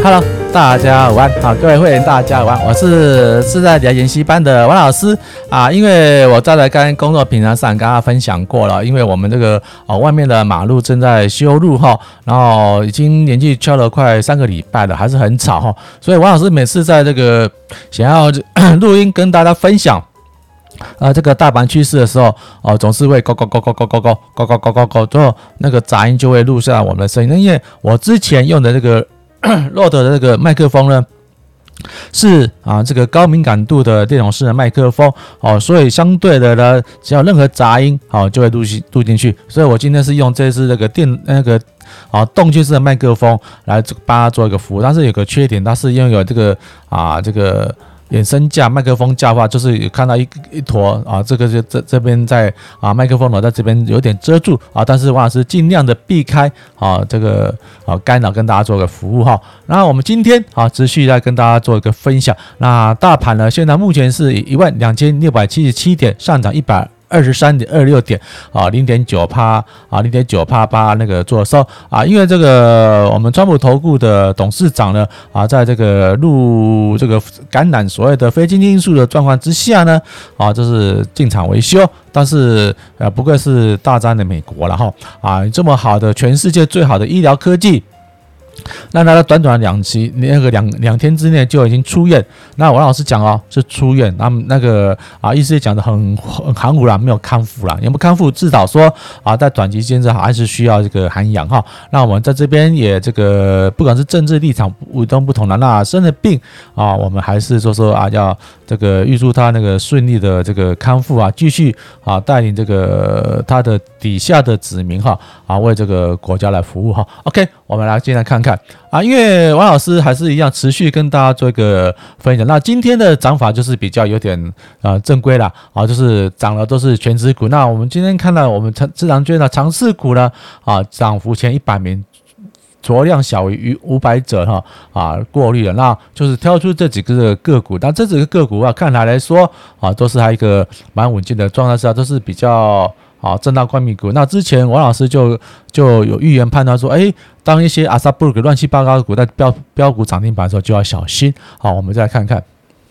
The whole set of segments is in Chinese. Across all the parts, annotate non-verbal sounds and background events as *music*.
Hello，大家午安，好，各位会员大家午安，我是自在理财研习班的王老师啊。因为我在来跟工作平台上跟大家分享过了，因为我们这个哦外面的马路正在修路哈，然后已经连续敲了快三个礼拜了，还是很吵哈，所以王老师每次在这个想要 *coughs* 录音跟大家分享啊这个大盘趋势的时候哦，总是会咕咕咕咕咕咕咕咕咕咕咕咕，之后那个杂音就会录下我们的声音，因为我之前用的这个。洛德的这个麦克风呢，是啊，这个高敏感度的电容式的麦克风哦，所以相对的呢，只要任何杂音好，就会录进录进去。所以我今天是用这次那个电那个啊动圈式的麦克风来帮他做一个服务，但是有个缺点，它是拥有这个啊这个。衍生架麦克风架的话，就是看到一一坨啊，这个就这这边在啊麦克风呢，在这边有点遮住啊，但是王老师尽量的避开啊这个啊干扰，跟大家做个服务哈。那我们今天啊持续来跟大家做一个分享。那大盘呢，现在目前是一万两千六百七十七点，上涨一百。二十三点二六点啊，零点九帕啊，零点九帕八那个做收啊，因为这个我们川普投顾的董事长呢啊，在这个入这个感染所谓的非经济因素的状况之下呢啊，就是进场维修，但是呃，不愧是大战的美国了哈啊，这么好的全世界最好的医疗科技。那他短短两期，那个两两天之内就已经出院。那王老师讲哦，是出院。那么那个啊，意思也讲得很很含糊了，没有康复了。有没有康复？至少说啊，在短期间这还是需要这个涵养哈。那我们在这边也这个，不管是政治立场不都不同了，那生了病啊，我们还是说说啊，要这个预祝他那个顺利的这个康复啊，继续啊带领这个他的底下的子民哈啊，为这个国家来服务哈。OK，我们来进来看看。啊，因为王老师还是一样持续跟大家做一个分享。那今天的涨法就是比较有点啊正规了啊，就是涨的都是权值股。那我们今天看到我们成自然券的强势股呢啊，涨幅前一百名，着量小于五百者哈啊过滤了，那就是挑出这几个个股。但这几个个股啊，看来来说啊，都是还一个蛮稳健的状态下，都是比较。好，震荡关闭股。那之前王老师就就有预言判断说，哎，当一些阿萨布鲁乱七八糟的股在标标股涨停板的时候，就要小心。好，我们再来看看，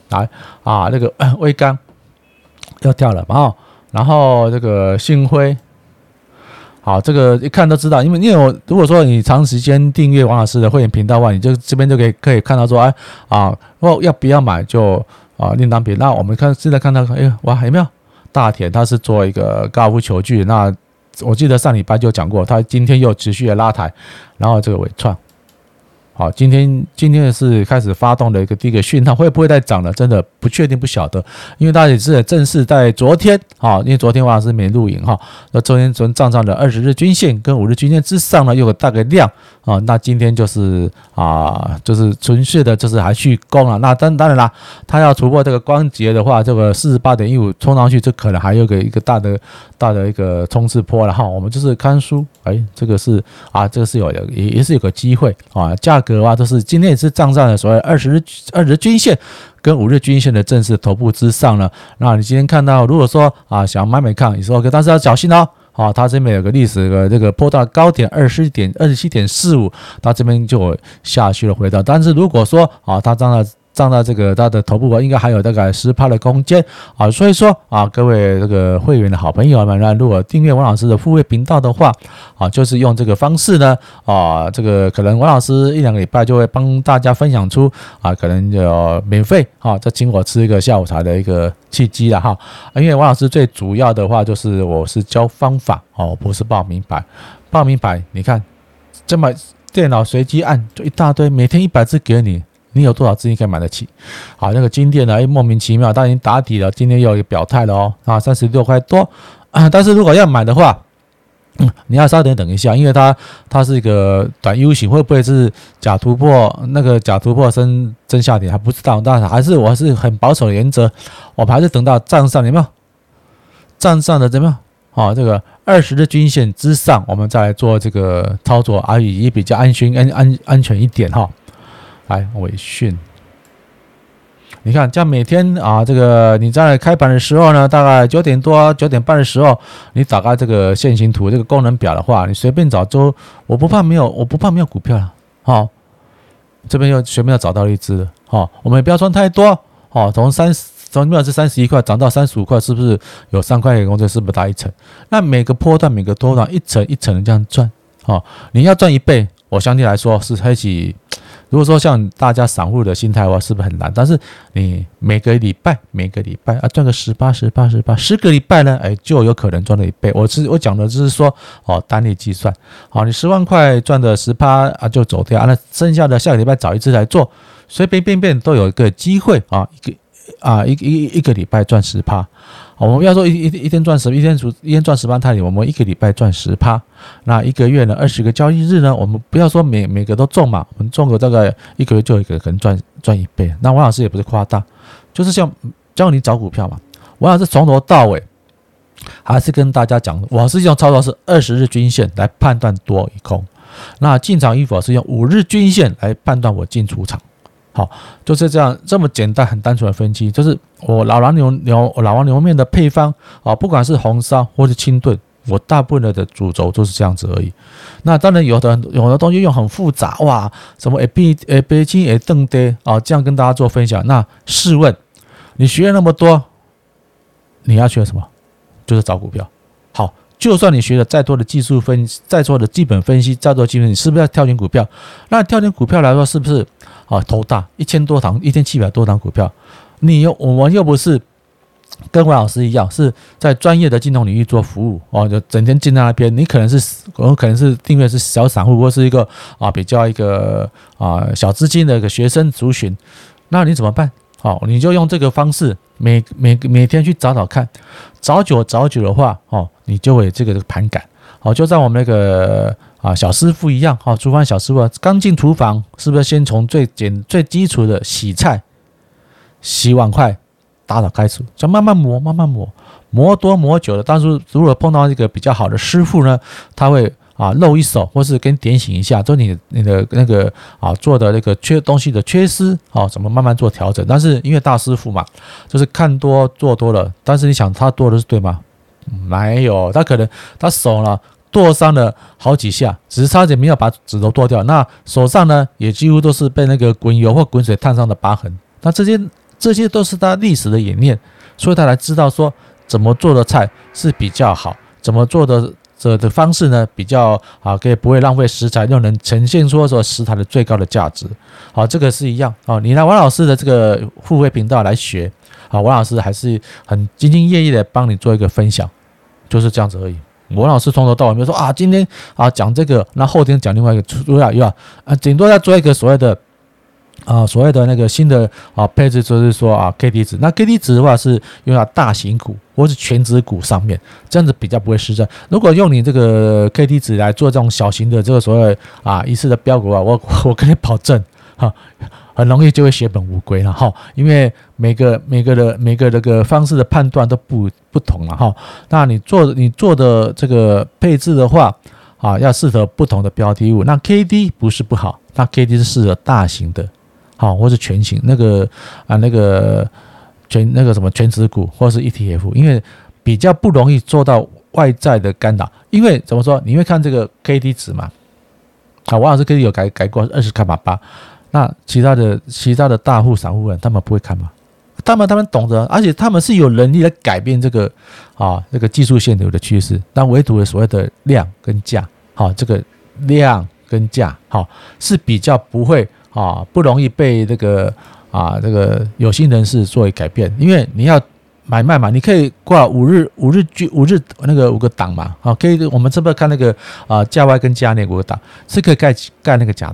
来啊，那个 *coughs* 威钢要掉了啊，然后这个信辉，好，这个一看都知道，因为因为我如果说你长时间订阅王老师的会员频道的话，你就这边就可以可以看到说，哎啊，我要不要买就啊另当别。那我们看现在看到，哎哇，有没有？大田他是做一个高尔夫球具，那我记得上礼拜就讲过，他今天又持续的拉抬，然后这个尾创。好，今天今天是开始发动的一个第一个讯号，会不会再涨了？真的不确定，不晓得。因为大家也是正式在昨天，哈，因为昨天晚上是没录影哈。那昨天昨天站上的二十日均线跟五日均线之上呢，有个大概量啊。那今天就是啊，就是纯粹的，就是还去攻了。那当当然啦，它要突破这个关节的话，这个四十八点一五冲上去，这可能还有个一个大的大的一个冲刺坡了哈。我们就是看书，哎，这个是啊，这个是有的，也也是有个机会啊，价。的话都是今天也是站上了所谓二十日二十日均线跟五日均线的正式头部之上呢。那你今天看到，如果说啊想买买看，你说 OK，但是要小心哦。好，它这边有个历史的这个波段高点二十点二十七点四五，它这边就下去了回到。但是如果说啊，它站在站在这个它的头部，应该还有大概十趴的空间啊，所以说啊，各位这个会员的好朋友们，那如果订阅王老师的付费频道的话啊，就是用这个方式呢啊，这个可能王老师一两个礼拜就会帮大家分享出啊，可能就免费啊，再请我吃一个下午茶的一个契机了哈。因为王老师最主要的话就是我是教方法哦，不是报名牌，报名牌你看这么电脑随机按就一大堆，每天一百只给你。你有多少资金可以买得起？好，那个金店呢？哎，莫名其妙，但已经打底了，今天又有表态了哦，啊，三十六块多啊。但是如果要买的话，你要稍等等一下，因为它它是一个短 U 型，会不会是假突破？那个假突破升真下跌还不知道，但是还是我还是很保守的原则，我们还是等到站上有没有？站上的怎么样？好，这个二十日均线之上，我们再来做这个操作，而也比较安心、安安安全一点哈。来纬讯，你看，这样每天啊，这个你在开盘的时候呢，大概九点多、九点半的时候，你打开这个线形图、这个功能表的话，你随便找周，我不怕没有，我不怕没有股票了。好，这边又随便要找到一只，好，我们也不要赚太多，好，从三十从原本是三十一块涨到三十五块，是不是有三块钱工资？是不是大一层？那每个波段每个波段一层一层的这样赚，好，你要赚一倍，我相对来说是开启。如果说像大家散户的心态的话，是不是很难？但是你每个礼拜每个礼拜啊赚个十八十八十八十个礼拜呢，哎，就有可能赚了一倍。我是我讲的就是说哦，单利计算，好，你十万块赚的十八啊就走掉，那剩下的下个礼拜找一次来做，随随便便都有一个机会啊，一个啊一一一个礼拜赚十趴。我们要说一一一天赚十，一天一天赚十万泰铢，我们一个礼拜赚十趴，那一个月呢，二十个交易日呢，我们不要说每每个都中嘛，我们中个大概一个月就一个可能赚赚一倍。那王老师也不是夸大，就是像教你找股票嘛，王老师从头到尾还是跟大家讲，我是用操作是二十日均线来判断多与空，那进场与否是用五日均线来判断我进出场。好，就是这样，这么简单、很单纯的分析，就是我老王牛牛老王牛肉面的配方啊，不管是红烧或是清炖，我大部分的主轴都是这样子而已。那当然有的有的东西用很复杂哇，什么 A B A B 金 A 邓的啊，这样跟大家做分享。那试问，你学了那么多，你要学什么？就是找股票。就算你学了再多的技术分析，再多的基本分析，再多基本，你是不是要挑选股票？那挑选股票来说，是不是？啊，头大一千多档，一千七百多档股票，你又我们又不是跟王老师一样，是在专业的金融领域做服务哦，就整天进那边。你可能是我可能是定位是小散户，或是一个啊比较一个啊小资金的一个学生族群，那你怎么办？好，你就用这个方式，每每每天去找找看，找久找久的话，哦，你就会这个盘感。好，就像我们那个。啊，小师傅一样，哈，厨房小师傅啊刚进厨房，是不是先从最简、最基础的洗菜、洗碗筷、打扫开始，就慢慢磨，慢慢磨，磨多磨久了。但是如果碰到一个比较好的师傅呢，他会啊露一手，或是跟点醒一下，就你你的那个啊做的那个缺东西的缺失，啊，怎么慢慢做调整。但是因为大师傅嘛，就是看多做多了，但是你想他做的是对吗？没有，他可能他手呢。剁伤了好几下，只是差点没有把指头剁掉。那手上呢，也几乎都是被那个滚油或滚水烫伤的疤痕。那这些这些都是他历史的演练，所以他才知道说怎么做的菜是比较好，怎么做的这的方式呢比较好，可以不会浪费食材，又能呈现出说食材的最高的价值。好，这个是一样。啊，你来王老师的这个付费频道来学，啊，王老师还是很兢兢业业的帮你做一个分享，就是这样子而已。王老师从头到尾没有说啊，今天啊讲这个，那后天讲另外一个，主要又要啊，顶多要做一个所谓的啊所谓的那个新的啊配置，就是说啊 K D 值。那 K D 值的话是用在大型股或是全值股上面，这样子比较不会失真。如果用你这个 K D 值来做这种小型的这个所谓啊一次的标股啊，我我跟你保证哈。很容易就会血本无归了哈，因为每个每个的每个这个方式的判断都不不同了哈。那你做你做的这个配置的话啊，要适合不同的标的物。那 K D 不是不好，那 K D 是适合大型的，好或是全型那个啊那个全那个什么权值股或是 E T F，因为比较不容易做到外在的干扰。因为怎么说？你会看这个 K D 值嘛？好，王老师 K D 有改改过二十卡码八。那其他的其他的大户散户人，他们不会看吗？他们他们懂得，而且他们是有能力来改变这个啊这个技术线流的趋势。但唯独的所谓的量跟价，好，这个量跟价，好是比较不会啊不容易被这个啊这个有心人士作为改变。因为你要买卖嘛，你可以挂五日五日均五日那个五个档嘛，好，可以我们这边看那个啊价外跟价内五个档是可以盖盖那个假。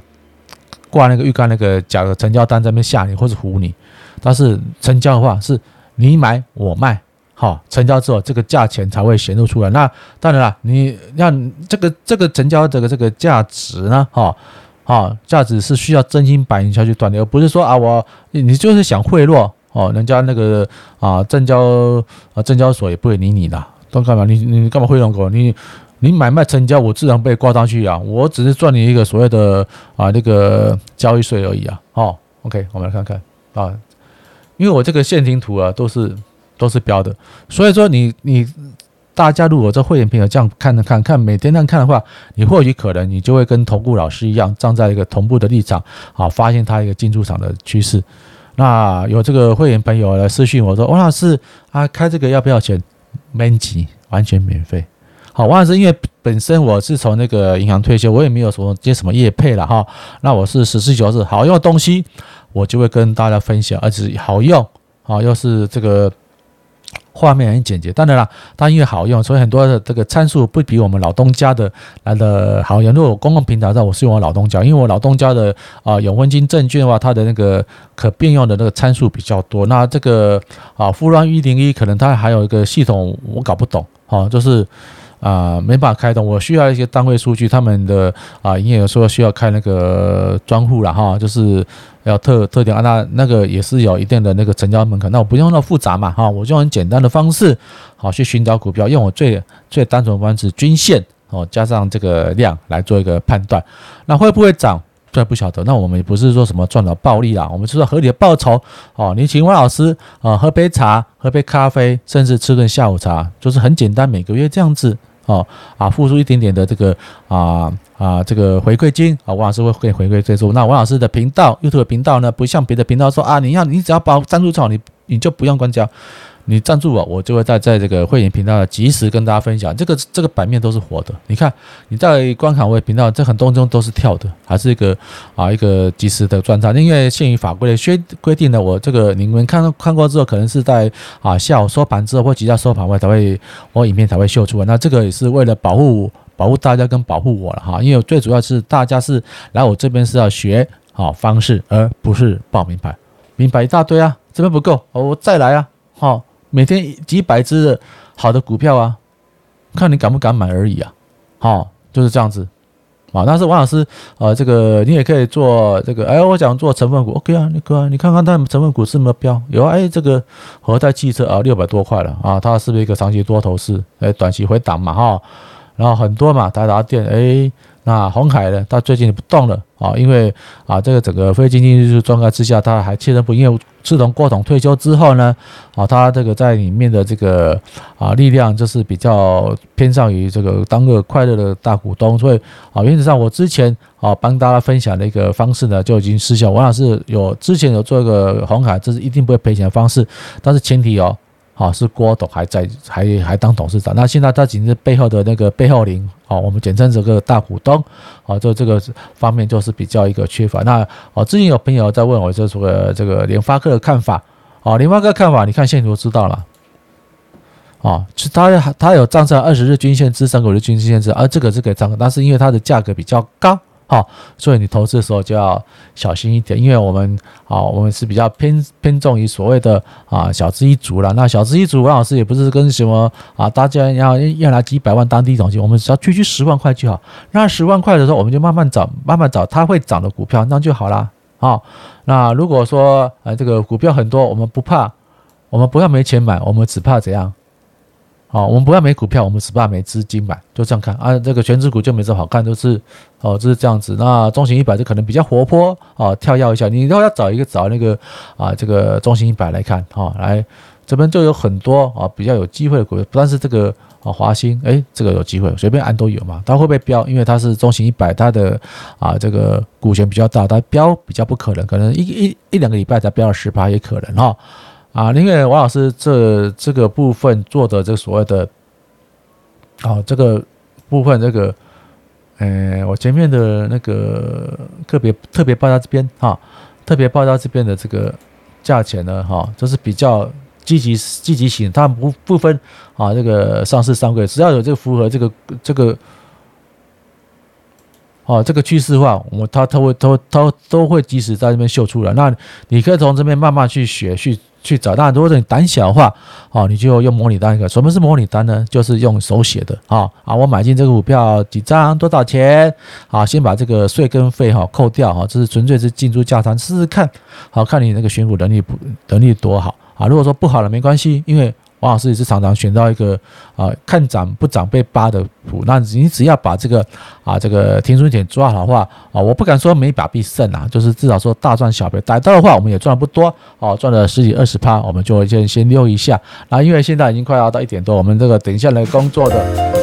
挂那个预告那个假的成交单在那边吓你或者唬你，但是成交的话是你买我卖，好，成交之后这个价钱才会显露出来。那当然了，你要这个这个成交这个这个价值呢，哈，啊，价值是需要真金白银下去锻炼，而不是说啊我你就是想贿赂哦，人家那个啊证交啊证交所也不会理你的，都干嘛？你你干嘛贿赂我？你？你买卖成交，我自然被挂上去啊！我只是赚你一个所谓的啊那个交易税而已啊！好，OK，我们来看看啊，因为我这个线形图啊都是都是标的，所以说你你大家如果这会员朋友这样看着看看每天这样看的话，你或许可能你就会跟投顾老师一样，站在一个同步的立场，好，发现他一个进出场的趋势。那有这个会员朋友来私信我说：“王老师啊，开这个要不要钱？免钱，完全免费。”好，王老师，因为本身我是从那个银行退休，我也没有什么接什么业配了哈。那我是实事求是，好用的东西，我就会跟大家分享，而且好用，好，又是这个。画面很简洁，当然了，它因为好用，所以很多的这个参数不比我们老东家的来的好用。如果公共平台上我是用我老东家，因为我老东家的啊永丰金证券的话，它的那个可变用的那个参数比较多。那这个啊富邦一零一可能它还有一个系统我搞不懂，哈，就是。啊，没办法开通，我需要一些单位数据，他们的啊，营业员说需要开那个专户了哈，就是要特特点啊，那那个也是有一定的那个成交门槛，那我不用那么复杂嘛哈，我就用很简单的方式好去寻找股票，用我最最单纯的方式均线哦，加上这个量来做一个判断，那会不会涨？这不晓得，那我们也不是说什么赚了暴利啦，我们是说合理的报酬哦。你请王老师啊喝杯茶，喝杯咖啡，甚至吃顿下午茶，就是很简单，每个月这样子。哦啊，付出一点点的这个啊啊这个回馈金啊，王老师会给回馈最多。那王老师的频道 YouTube 频道呢，不像别的频道说啊，你要你只要把赞助好，你你就不用关掉。你赞助我，我就会在在这个会员频道及时跟大家分享。这个这个版面都是活的，你看你在观看我的频道，这很多中都是跳的，还是一个啊一个及时的转账。因为限于法规的规规定呢，我这个你们看看过之后，可能是在啊下午收盘之后或即将收盘外才会我影片才会秀出来。那这个也是为了保护保护大家跟保护我了哈，因为最主要是大家是来我这边是要学好方式，而不是报名牌，名牌一大堆啊，这边不够，我再来啊，好。每天几百只的好的股票啊，看你敢不敢买而已啊，好，就是这样子啊。但是王老师，呃，这个你也可以做这个，哎，我想做成分股，OK 啊，你哥，你看看他们成分股是没有标，有啊，哎，这个和泰汽车啊，六百多块了啊，它是不是一个长期多头市？哎，短期回档嘛，哈，然后很多嘛，达达电，哎。那红海呢？它最近不动了啊，因为啊，这个整个非经济因素状态之下，它还确认不，因为自从郭董退休之后呢，啊，他这个在里面的这个啊力量就是比较偏向于这个当个快乐的大股东，所以啊，原则上我之前啊帮大家分享的一个方式呢，就已经失效。王老师有之前有做一个红卡，这是一定不会赔钱的方式，但是前提哦。好，是郭董还在，还还当董事长。那现在他仅是背后的那个背后灵，好，我们简称这个大股东。好，就这个方面就是比较一个缺乏。那哦，之前有朋友在问我，就说这个联发科的看法。哦，联发科看法，你看线图知道了。哦，它它有站上二十日均线至三个月均线支撑，而这个是可以站，但是因为它的价格比较高。好，所以你投资的时候就要小心一点，因为我们啊，我们是比较偏偏重于所谓的啊小资一族了。那小资一族，王老师也不是跟什么啊，大家要要拿几百万当第一桶金，我们只要区区十万块就好。那十万块的时候，我们就慢慢找，慢慢找它会涨的股票，那就好了。好，那如果说啊这个股票很多，我们不怕，我们不要没钱买，我们只怕怎样？哦，我们不要没股票，我们只怕没资金买，就这样看啊。这个权值股就没这么好看，都是哦，就是这样子。那中型一百就可能比较活泼啊，跳跃一下。你如果要找一个找那个啊，这个中型一百来看哈，来这边就有很多啊比较有机会的股票，但是这个啊华兴哎，这个有机会，随便按都有嘛。它会不会飙？因为它是中型一百，它的啊这个股权比较大，它飙比较不可能，可能一一一两个礼拜才飙了十趴也可能哈。啊，因为王老师这这个部分做的这所谓的，啊，这个部分这个，呃，我前面的那个特别特别报到这边哈，特别报到这边的这个价钱呢，哈，就是比较积极积极型，它不不分啊，这个上市上柜，只要有这个符合这个这个，哦，这个趋势化，我它它会都都都会及时在这边秀出来，那你可以从这边慢慢去学去。去找，那如果你胆小的话，哦，你就用模拟单一个。什么是模拟单呢？就是用手写的，啊啊，我买进这个股票几张，多少钱？啊，先把这个税跟费哈扣掉，哈，这是纯粹是进出价差，试试看，好看你那个选股能力不能力多好啊？如果说不好了，没关系，因为王老师也是常常选到一个啊看涨不涨被扒的谱，那你只要把这个啊这个停损点抓好的话啊，我不敢说每把必胜啊，就是至少说大赚小赔。逮到的话，我们也赚不多哦，赚了十几二十趴，我们就先先溜一下。然后因为现在已经快要到一点多，我们这个等一下来工作的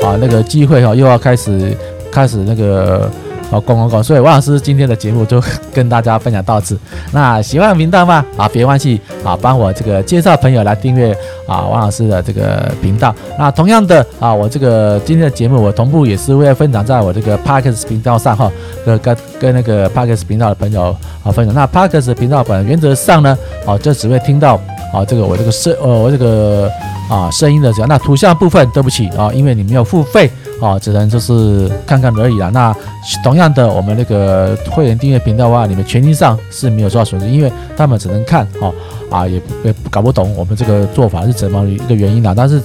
啊那个机会哈，又要开始开始那个。好，公公公，所以王老师今天的节目就跟大家分享到此。那喜欢频道吗？啊，别忘记啊，帮我这个介绍朋友来订阅啊，王老师的这个频道。那同样的啊，我这个今天的节目我同步也是会分享在我这个 Podcast 频道上哈，跟跟跟那个 Podcast 频道的朋友啊分享。那 Podcast 频道本原则上呢，啊，就只会听到啊这个我这个声呃我这个啊声音的这样。那图像部分对不起啊，因为你没有付费。哦，只能就是看看而已啦。那同样的，我们那个会员订阅频道的话，你们权益上是没有受到损失，因为他们只能看哦，啊，也也搞不懂我们这个做法是怎么一个原因啦。但是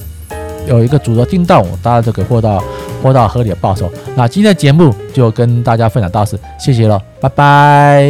有一个主播听到，大家都可以获到获到合理的报酬。那今天的节目就跟大家分享到此，谢谢了，拜拜。